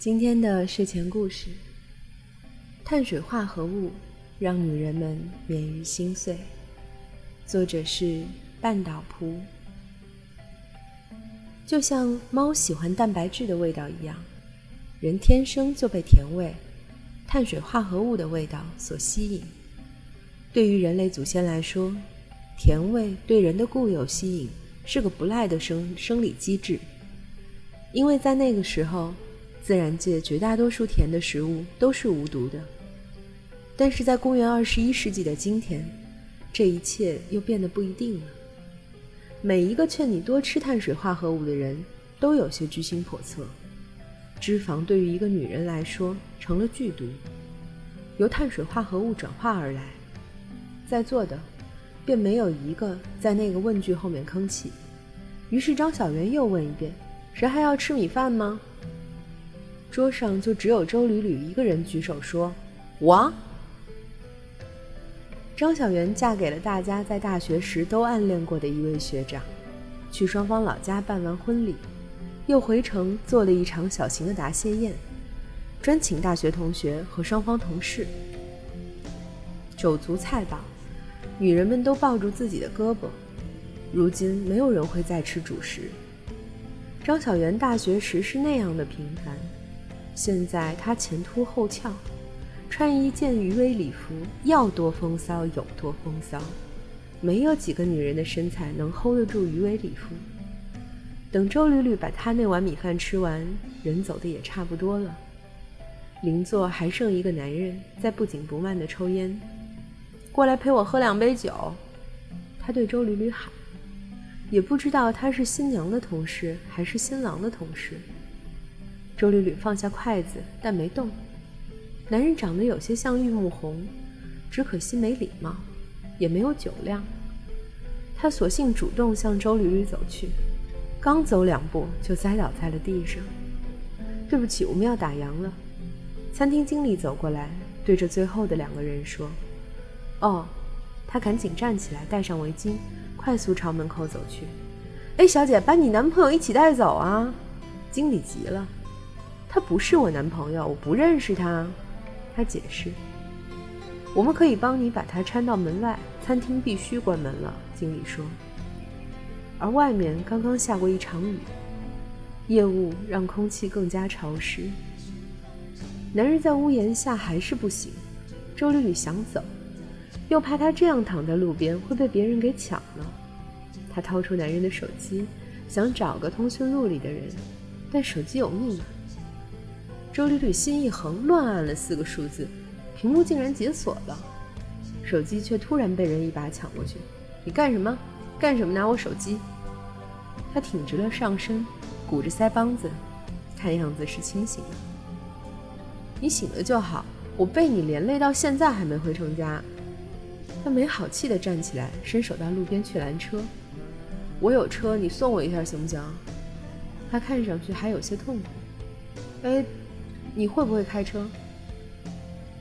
今天的睡前故事：碳水化合物让女人们免于心碎。作者是半岛蒲。就像猫喜欢蛋白质的味道一样，人天生就被甜味、碳水化合物的味道所吸引。对于人类祖先来说，甜味对人的固有吸引是个不赖的生生理机制，因为在那个时候。自然界绝大多数甜的食物都是无毒的，但是在公元二十一世纪的今天，这一切又变得不一定了。每一个劝你多吃碳水化合物的人，都有些居心叵测。脂肪对于一个女人来说成了剧毒，由碳水化合物转化而来。在座的，便没有一个在那个问句后面吭气。于是张小媛又问一遍：“谁还要吃米饭吗？”桌上就只有周吕吕一个人举手说：“我。”张小媛嫁给了大家在大学时都暗恋过的一位学长，去双方老家办完婚礼，又回城做了一场小型的答谢宴，专请大学同学和双方同事。酒足菜饱，女人们都抱住自己的胳膊。如今没有人会再吃主食。张小媛大学时是那样的平凡。现在她前凸后翘，穿一件鱼尾礼服，要多风骚有多风骚。没有几个女人的身材能 hold 得住鱼尾礼服。等周吕吕把她那碗米饭吃完，人走的也差不多了。邻座还剩一个男人在不紧不慢地抽烟，过来陪我喝两杯酒。他对周吕吕喊，也不知道他是新娘的同事还是新郎的同事。周吕吕放下筷子，但没动。男人长得有些像玉木红，只可惜没礼貌，也没有酒量。他索性主动向周吕吕走去，刚走两步就栽倒在了地上。对不起，我们要打烊了。餐厅经理走过来，对着最后的两个人说：“哦。”他赶紧站起来，戴上围巾，快速朝门口走去。哎，小姐，把你男朋友一起带走啊！经理急了。他不是我男朋友，我不认识他。他解释：“我们可以帮你把他搀到门外，餐厅必须关门了。”经理说。而外面刚刚下过一场雨，夜雾让空气更加潮湿。男人在屋檐下还是不行。周丽丽想走，又怕他这样躺在路边会被别人给抢了。她掏出男人的手机，想找个通讯录里的人，但手机有密码。周丽丽心一横，乱按了四个数字，屏幕竟然解锁了，手机却突然被人一把抢过去。你干什么？干什么拿我手机？他挺直了上身，鼓着腮帮子，看样子是清醒的。你醒了就好，我被你连累到现在还没回成家。他没好气地站起来，伸手到路边去拦车。我有车，你送我一下行不行？他看上去还有些痛苦。哎。你会不会开车？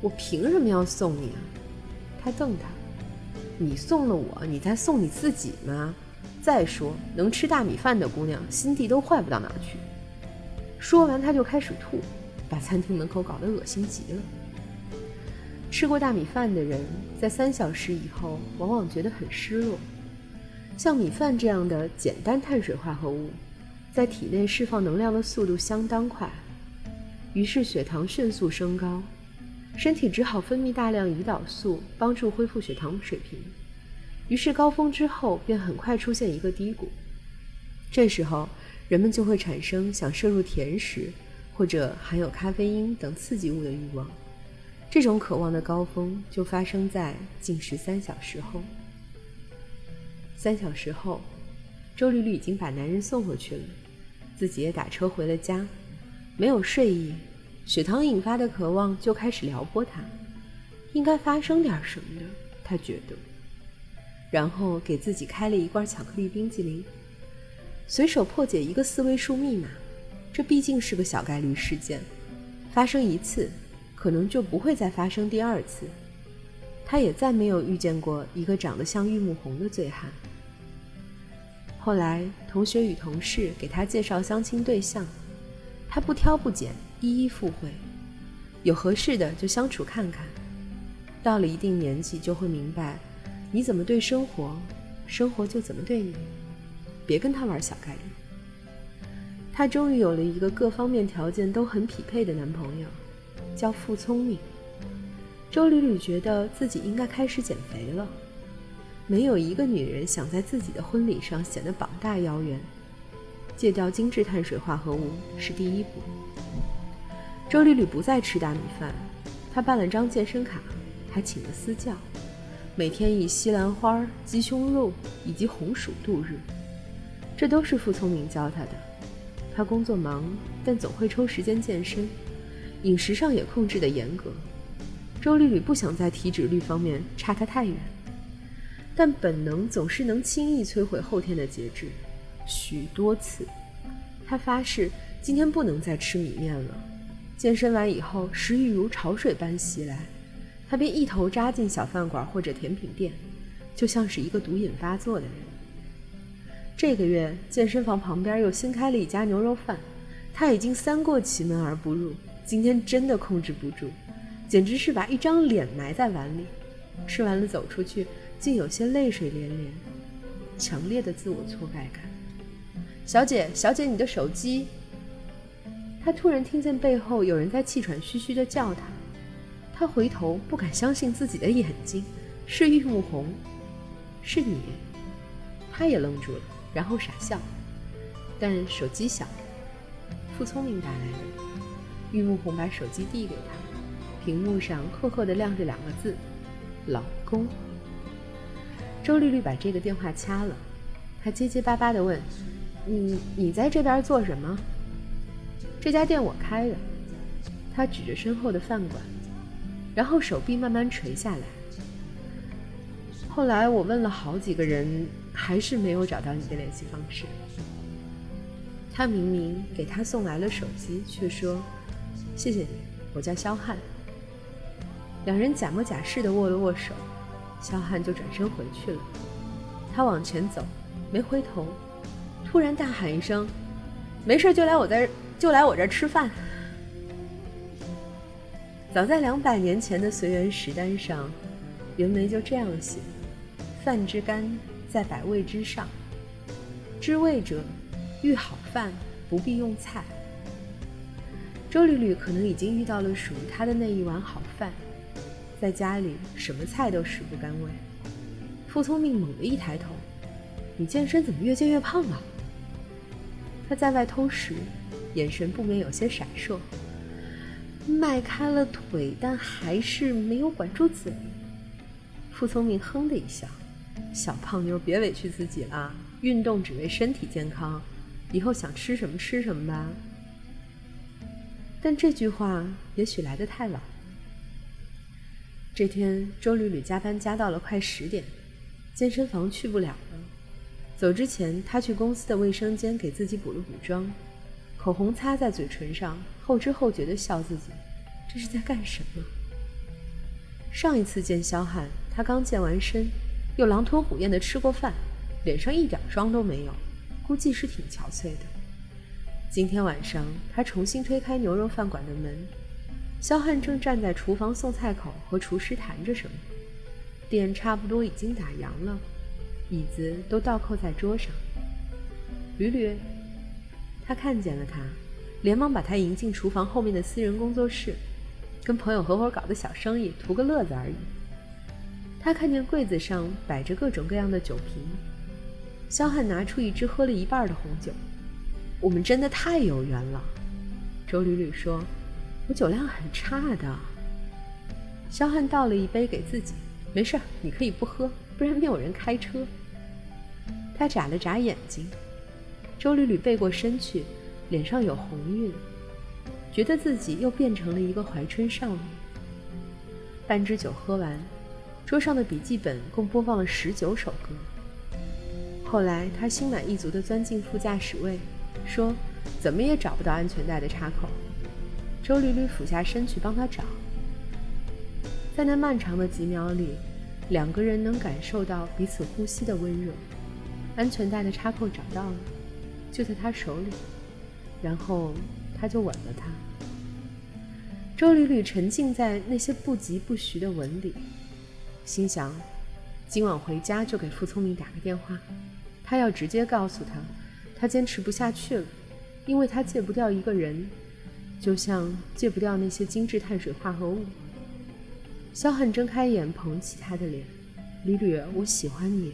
我凭什么要送你啊？他瞪他，你送了我，你在送你自己吗？再说，能吃大米饭的姑娘，心地都坏不到哪去。说完，他就开始吐，把餐厅门口搞得恶心极了。吃过大米饭的人，在三小时以后，往往觉得很失落。像米饭这样的简单碳水化合物，在体内释放能量的速度相当快。于是血糖迅速升高，身体只好分泌大量胰岛素帮助恢复血糖水平。于是高峰之后便很快出现一个低谷，这时候人们就会产生想摄入甜食或者含有咖啡因等刺激物的欲望。这种渴望的高峰就发生在进食三小时后。三小时后，周丽丽已经把男人送回去了，自己也打车回了家。没有睡意，血糖引发的渴望就开始撩拨他，应该发生点什么的，他觉得。然后给自己开了一罐巧克力冰激凌，随手破解一个四位数密码，这毕竟是个小概率事件，发生一次，可能就不会再发生第二次。他也再没有遇见过一个长得像玉木宏的醉汉。后来，同学与同事给他介绍相亲对象。他不挑不拣，一一赴会，有合适的就相处看看。到了一定年纪，就会明白，你怎么对生活，生活就怎么对你。别跟他玩小概率。她终于有了一个各方面条件都很匹配的男朋友，叫傅聪明。周吕吕觉得自己应该开始减肥了。没有一个女人想在自己的婚礼上显得膀大腰圆，戒掉精致碳水化合物是第一步。周丽丽不再吃大米饭，她办了张健身卡，还请了私教，每天以西兰花、鸡胸肉以及红薯度日。这都是傅聪明教她的。他工作忙，但总会抽时间健身，饮食上也控制得严格。周丽丽不想在体脂率方面差他太远，但本能总是能轻易摧毁后天的节制。许多次，他发誓今天不能再吃米面了。健身完以后，食欲如潮水般袭来，他便一头扎进小饭馆或者甜品店，就像是一个毒瘾发作的人。这个月健身房旁边又新开了一家牛肉饭，他已经三过其门而不入，今天真的控制不住，简直是把一张脸埋在碗里。吃完了走出去，竟有些泪水连连，强烈的自我挫败感。小姐，小姐，你的手机。他突然听见背后有人在气喘吁吁地叫他，他回头不敢相信自己的眼睛，是玉木红，是你。他也愣住了。然后傻笑，但手机响了，傅聪明打来的。玉木红把手机递给他，屏幕上赫赫的亮着两个字：“老公。”周丽丽把这个电话掐了，她结结巴巴的问：“你你在这边做什么？”这家店我开的。他指着身后的饭馆，然后手臂慢慢垂下来。后来我问了好几个人。还是没有找到你的联系方式。他明明给他送来了手机，却说：“谢谢你，我叫肖汉。”两人假模假式的握了握手，肖汉就转身回去了。他往前走，没回头，突然大喊一声：“没事就来我这儿，就来我这儿吃饭。”早在两百年前的随园食单上，袁枚就这样写：“饭之甘。”在百味之上，知味者欲好饭，不必用菜。周丽丽可能已经遇到了属于她的那一碗好饭，在家里什么菜都食不甘味。傅聪明猛地一抬头：“你健身怎么越健越胖啊？”他在外偷食，眼神不免有些闪烁，迈开了腿，但还是没有管住嘴。傅聪明哼的一笑。小胖妞，别委屈自己了，运动只为身体健康，以后想吃什么吃什么吧。但这句话也许来得太晚。这天，周吕吕加班加到了快十点，健身房去不了。走之前，他去公司的卫生间给自己补了补妆，口红擦在嘴唇上，后知后觉地笑自己，这是在干什么？上一次见肖汉，他刚健完身。又狼吞虎咽的吃过饭，脸上一点妆都没有，估计是挺憔悴的。今天晚上，他重新推开牛肉饭馆的门，肖汉正站在厨房送菜口和厨师谈着什么。店差不多已经打烊了，椅子都倒扣在桌上。吕吕，他看见了他，连忙把他迎进厨房后面的私人工作室，跟朋友合伙搞的小生意，图个乐子而已。他看见柜子上摆着各种各样的酒瓶，肖汉拿出一支喝了一半的红酒。我们真的太有缘了，周吕吕说：“我酒量很差的。”肖汉倒了一杯给自己，没事，你可以不喝，不然没有人开车。他眨了眨眼睛，周吕吕背过身去，脸上有红晕，觉得自己又变成了一个怀春少女。半支酒喝完。桌上的笔记本共播放了十九首歌。后来，他心满意足地钻进副驾驶位，说：“怎么也找不到安全带的插口。”周吕吕俯下身去帮他找。在那漫长的几秒里，两个人能感受到彼此呼吸的温热。安全带的插扣找到了，就在他手里。然后，他就吻了她。周缕缕沉浸在那些不疾不徐的吻里，心想：今晚回家就给傅聪明打个电话，他要直接告诉他，他坚持不下去了，因为他戒不掉一个人，就像戒不掉那些精致碳水化合物。肖汉睁开眼，捧起他的脸：“缕缕，我喜欢你。”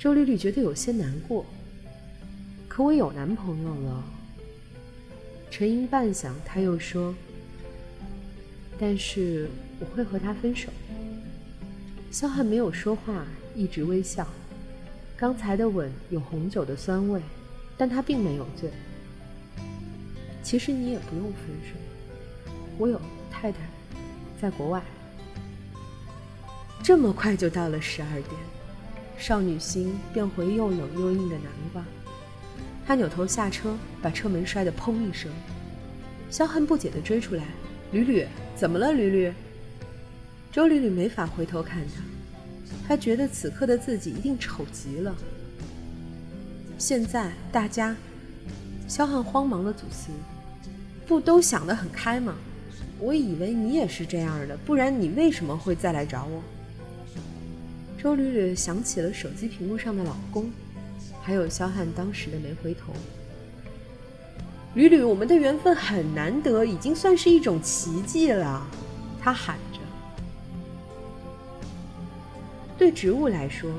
周缕缕觉得有些难过，可我有男朋友了。沉吟半晌，他又说。但是我会和他分手。肖汉没有说话，一直微笑。刚才的吻有红酒的酸味，但他并没有醉。其实你也不用分手，我有太太，在国外。这么快就到了十二点，少女心变回又冷又硬的南瓜。他扭头下车，把车门摔得砰一声。萧汉不解地追出来。吕吕，怎么了？吕吕。周吕吕没法回头看他，他觉得此刻的自己一定丑极了。现在大家，萧汉慌忙的组词，不都想得很开吗？我以为你也是这样的，不然你为什么会再来找我？周吕吕想起了手机屏幕上的老公，还有肖汉当时的没回头。屡屡，我们的缘分很难得，已经算是一种奇迹了。他喊着。对植物来说，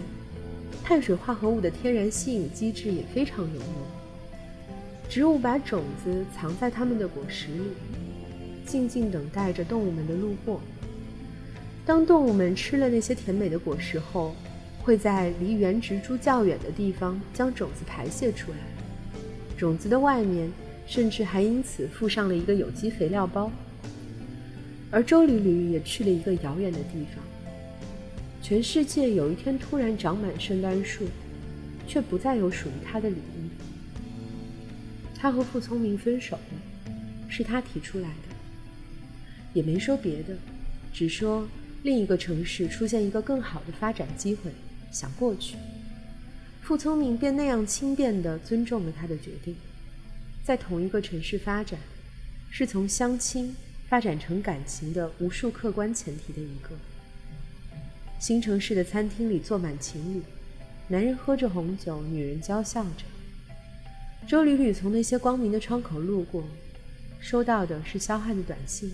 碳水化合物的天然吸引机制也非常有用。植物把种子藏在它们的果实里，静静等待着动物们的路过。当动物们吃了那些甜美的果实后，会在离原植株较远的地方将种子排泄出来。种子的外面。甚至还因此附上了一个有机肥料包，而周缕缕也去了一个遥远的地方。全世界有一天突然长满圣诞树，却不再有属于他的礼物。他和傅聪明分手了，是他提出来的，也没说别的，只说另一个城市出现一个更好的发展机会，想过去。傅聪明便那样轻便地尊重了他的决定。在同一个城市发展，是从相亲发展成感情的无数客观前提的一个。新城市的餐厅里坐满情侣，男人喝着红酒，女人娇笑着。周屡屡从那些光明的窗口路过，收到的是肖汉的短信：“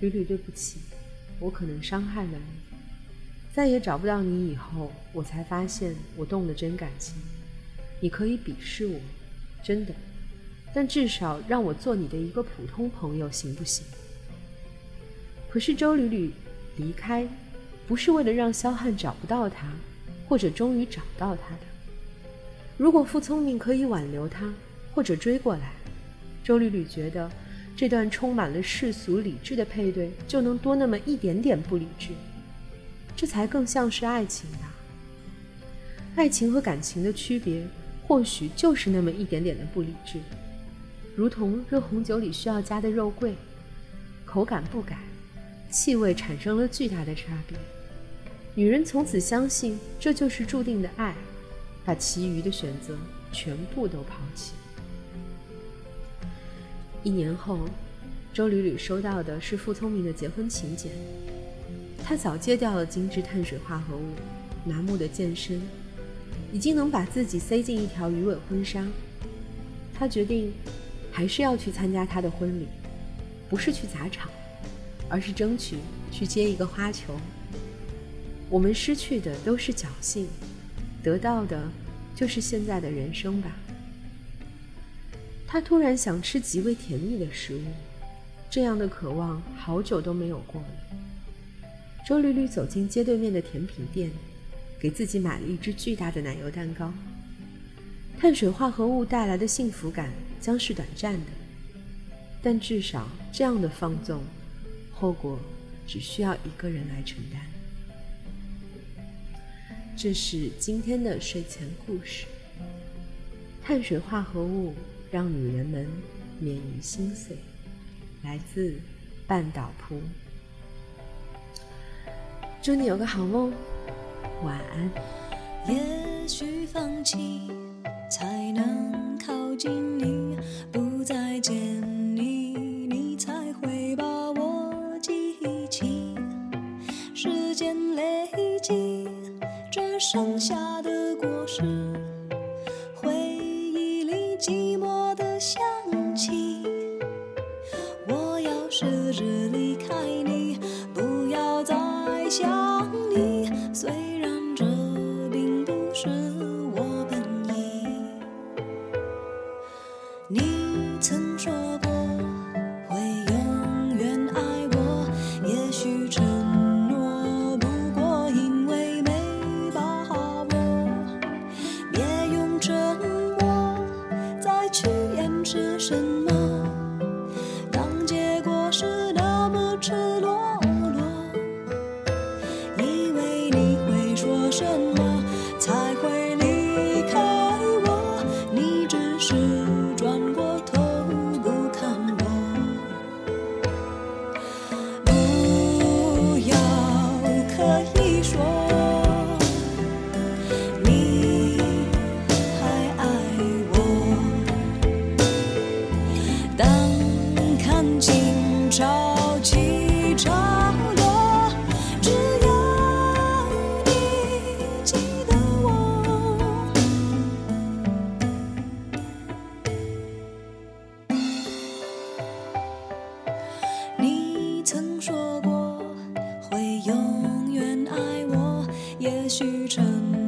屡屡，对不起，我可能伤害了你。再也找不到你以后，我才发现我动了真感情。你可以鄙视我，真的。”但至少让我做你的一个普通朋友，行不行？可是周吕吕离开，不是为了让萧汉找不到他，或者终于找到他的。如果傅聪明可以挽留他，或者追过来，周吕吕觉得这段充满了世俗理智的配对就能多那么一点点不理智，这才更像是爱情啊！爱情和感情的区别，或许就是那么一点点的不理智。如同热红酒里需要加的肉桂，口感不改，气味产生了巨大的差别。女人从此相信这就是注定的爱，把其余的选择全部都抛弃。一年后，周缕缕收到的是傅聪明的结婚请柬。他早戒掉了精致碳水化合物，麻木的健身，已经能把自己塞进一条鱼尾婚纱。他决定。还是要去参加他的婚礼，不是去砸场，而是争取去接一个花球。我们失去的都是侥幸，得到的就是现在的人生吧。他突然想吃极为甜蜜的食物，这样的渴望好久都没有过了。周绿绿走进街对面的甜品店，给自己买了一只巨大的奶油蛋糕。碳水化合物带来的幸福感。将是短暂的，但至少这样的放纵，后果只需要一个人来承担。这是今天的睡前故事。碳水化合物让女人们免于心碎，来自半岛铺。祝你有个好梦，晚安。也许放弃才能靠近你。不再。见你，你才会把我记起。时间累积，这剩下的果实，也许沉默。